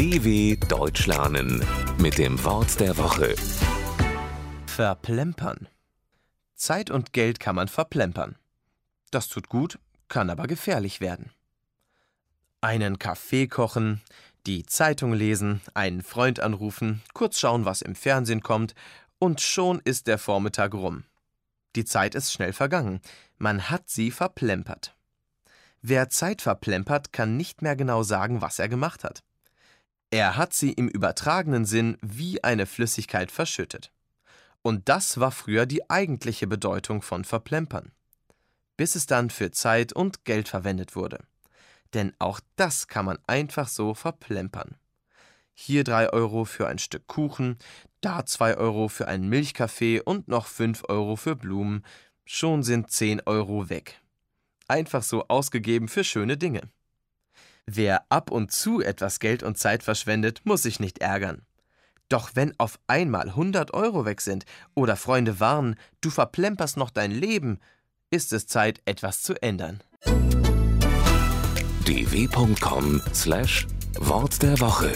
DW Deutsch lernen mit dem Wort der Woche. Verplempern. Zeit und Geld kann man verplempern. Das tut gut, kann aber gefährlich werden. Einen Kaffee kochen, die Zeitung lesen, einen Freund anrufen, kurz schauen, was im Fernsehen kommt, und schon ist der Vormittag rum. Die Zeit ist schnell vergangen, man hat sie verplempert. Wer Zeit verplempert, kann nicht mehr genau sagen, was er gemacht hat. Er hat sie im übertragenen Sinn wie eine Flüssigkeit verschüttet. Und das war früher die eigentliche Bedeutung von verplempern. Bis es dann für Zeit und Geld verwendet wurde. Denn auch das kann man einfach so verplempern. Hier drei Euro für ein Stück Kuchen, da zwei Euro für einen Milchkaffee und noch fünf Euro für Blumen. Schon sind zehn Euro weg einfach so ausgegeben für schöne Dinge. Wer ab und zu etwas Geld und Zeit verschwendet, muss sich nicht ärgern. Doch wenn auf einmal 100 Euro weg sind oder Freunde warnen, du verplemperst noch dein Leben, ist es Zeit, etwas zu ändern. dw.com/wort der Woche